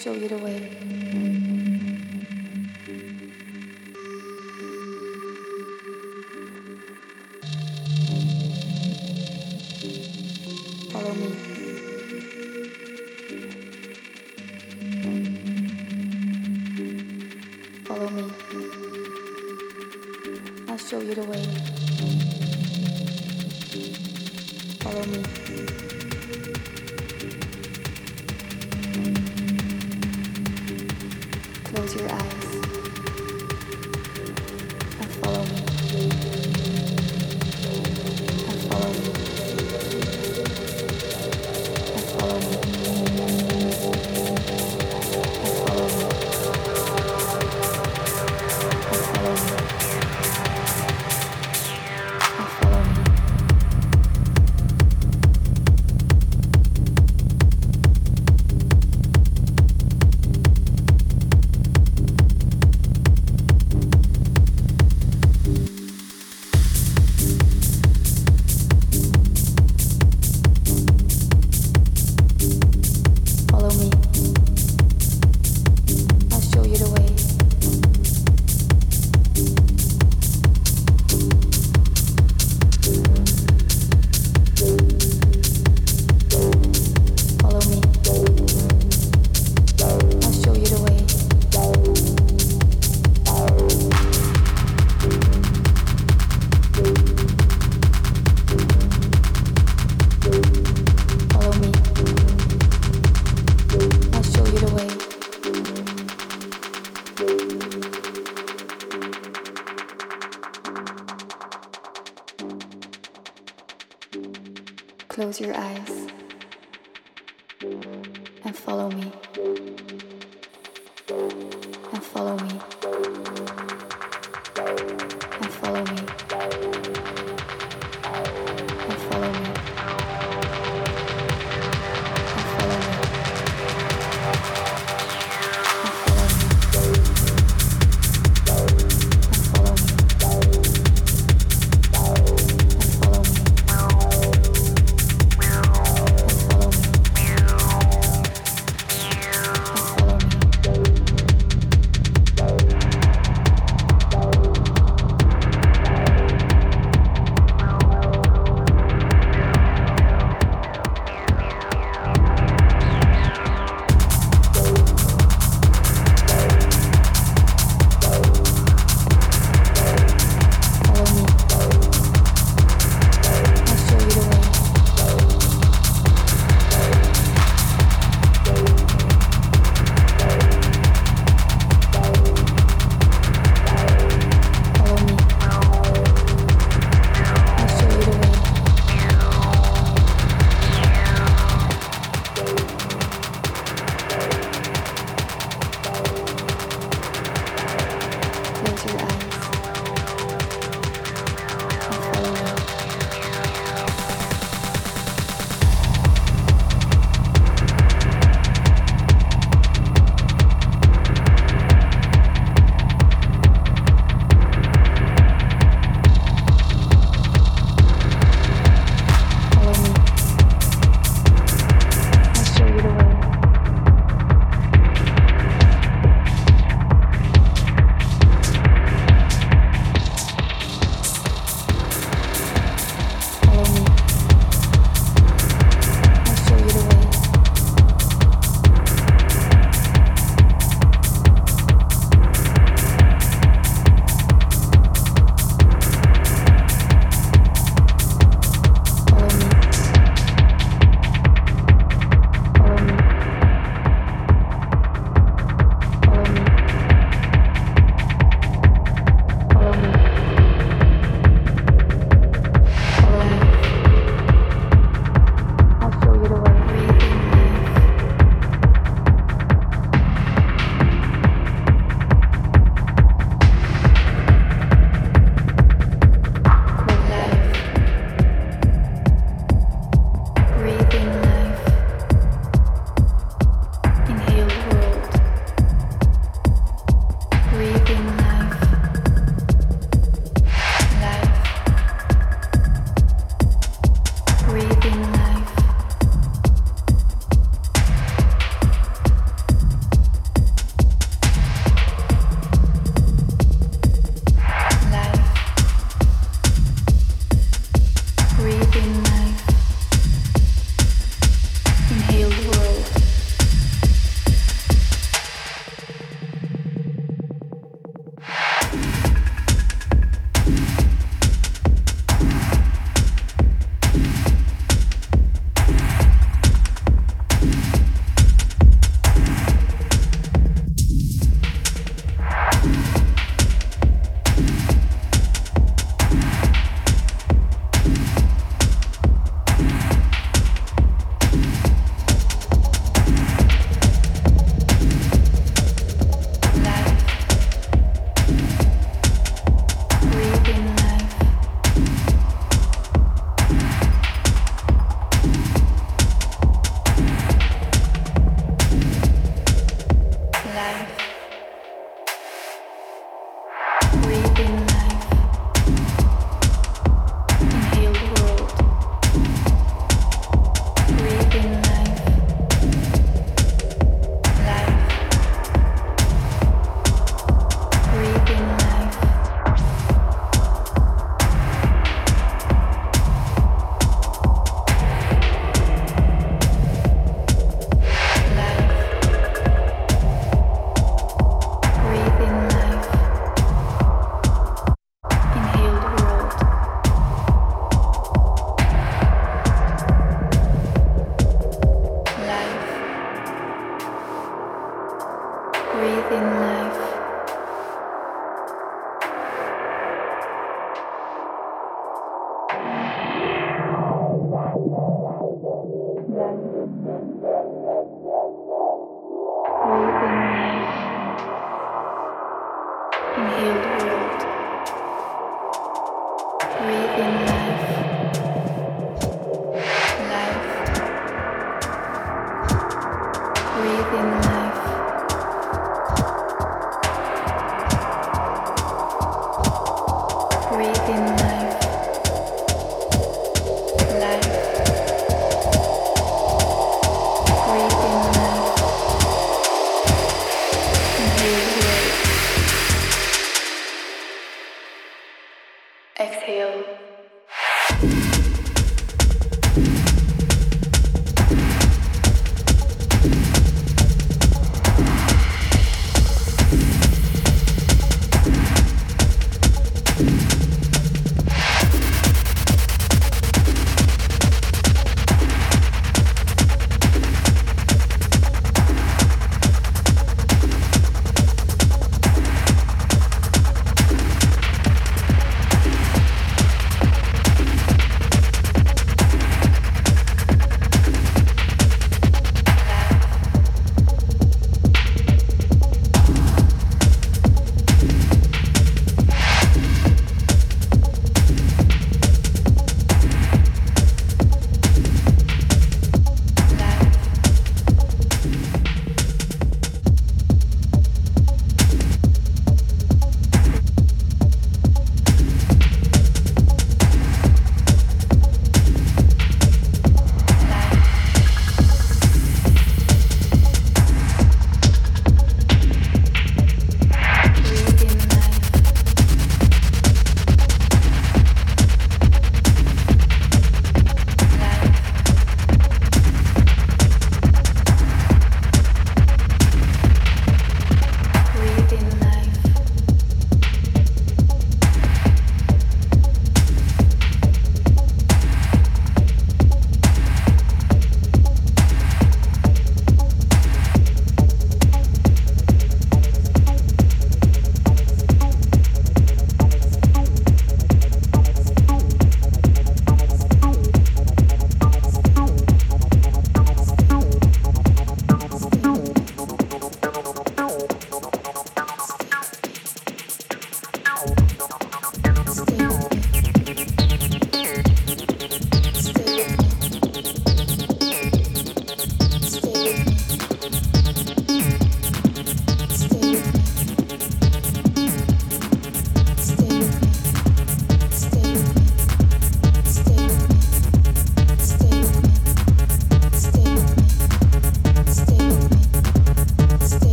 Show you your eyes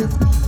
with me.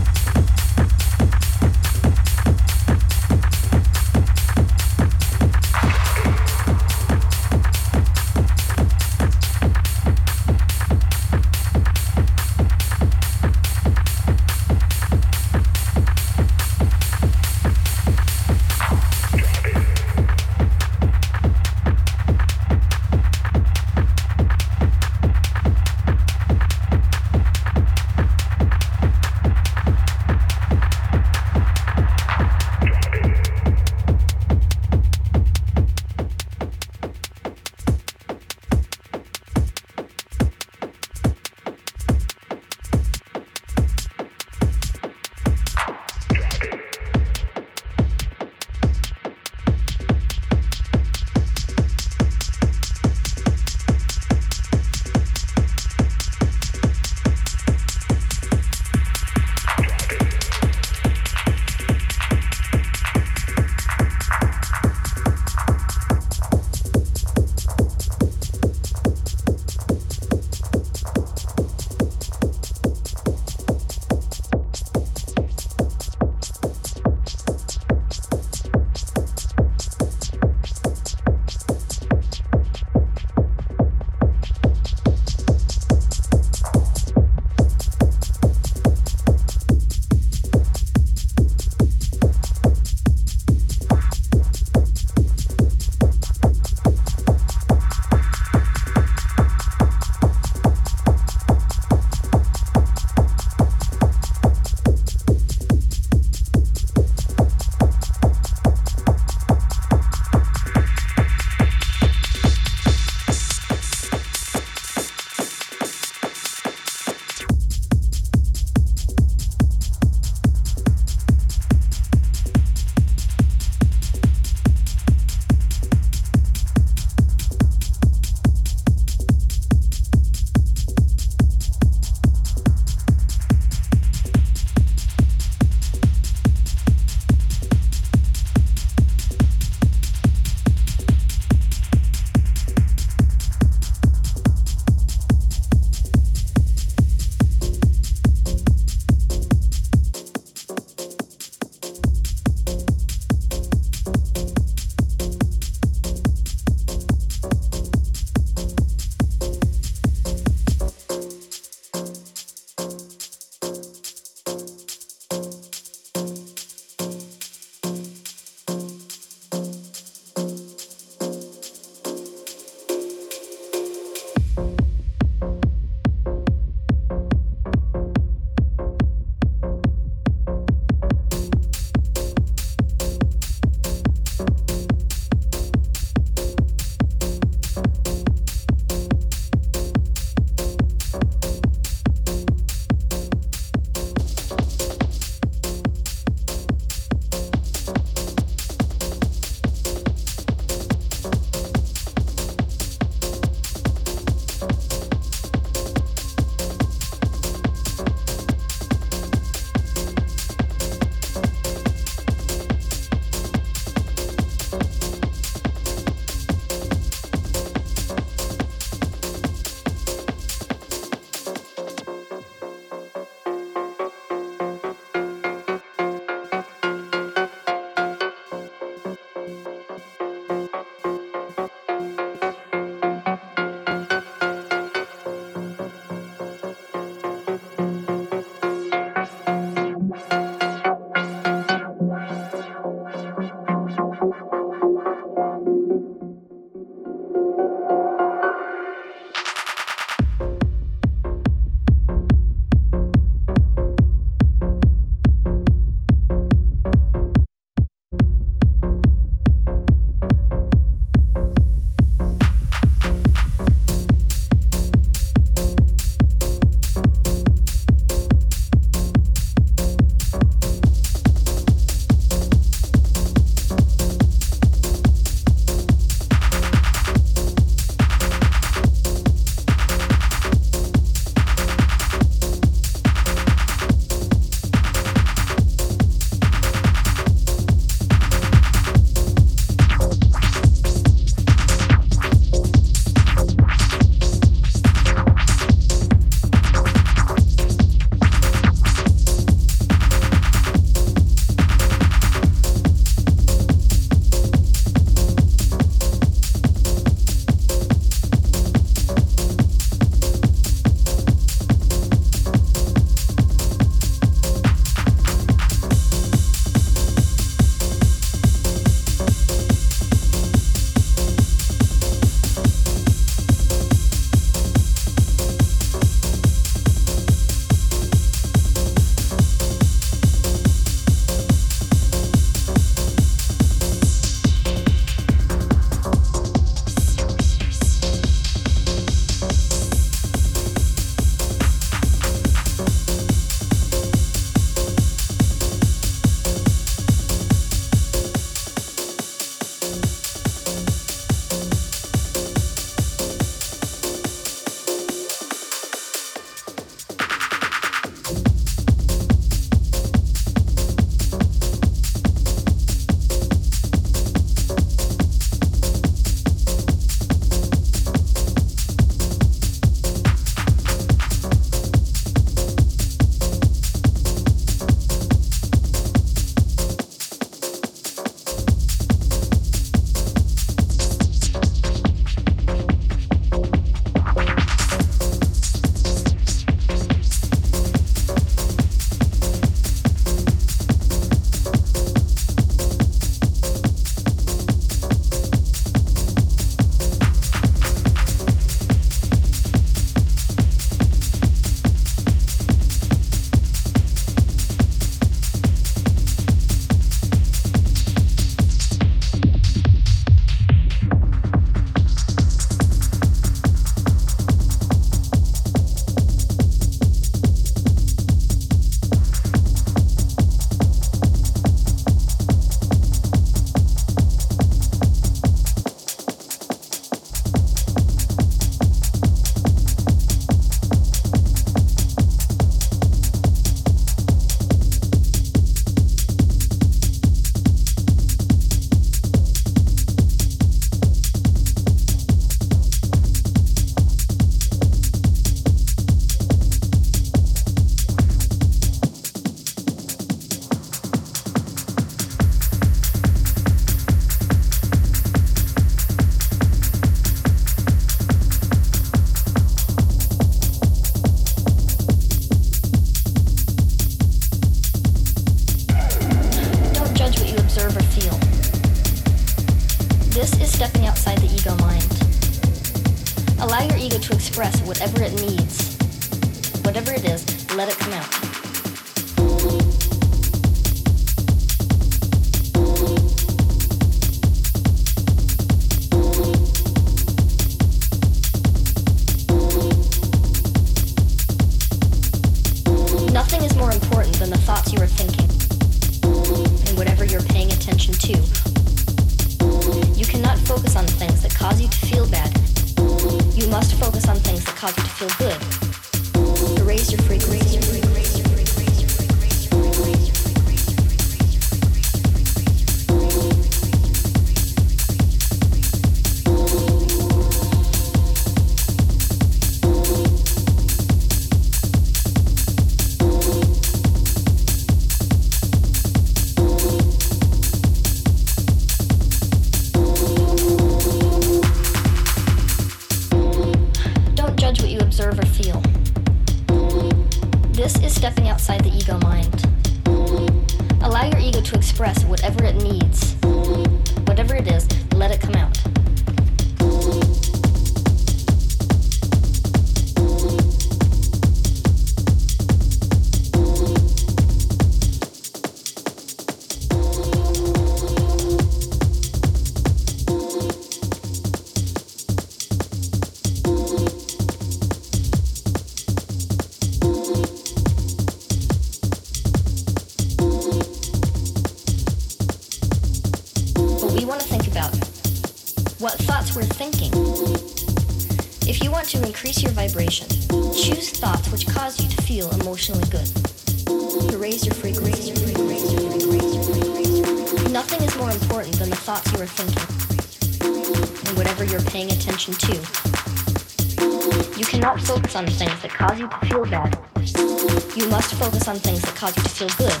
cause you to feel good.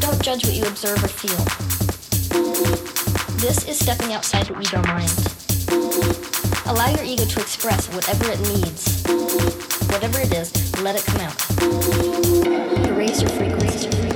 Don't judge what you observe or feel. This is stepping outside your ego mind. Allow your ego to express whatever it needs. Whatever it is, let it come out. Erase your frequency.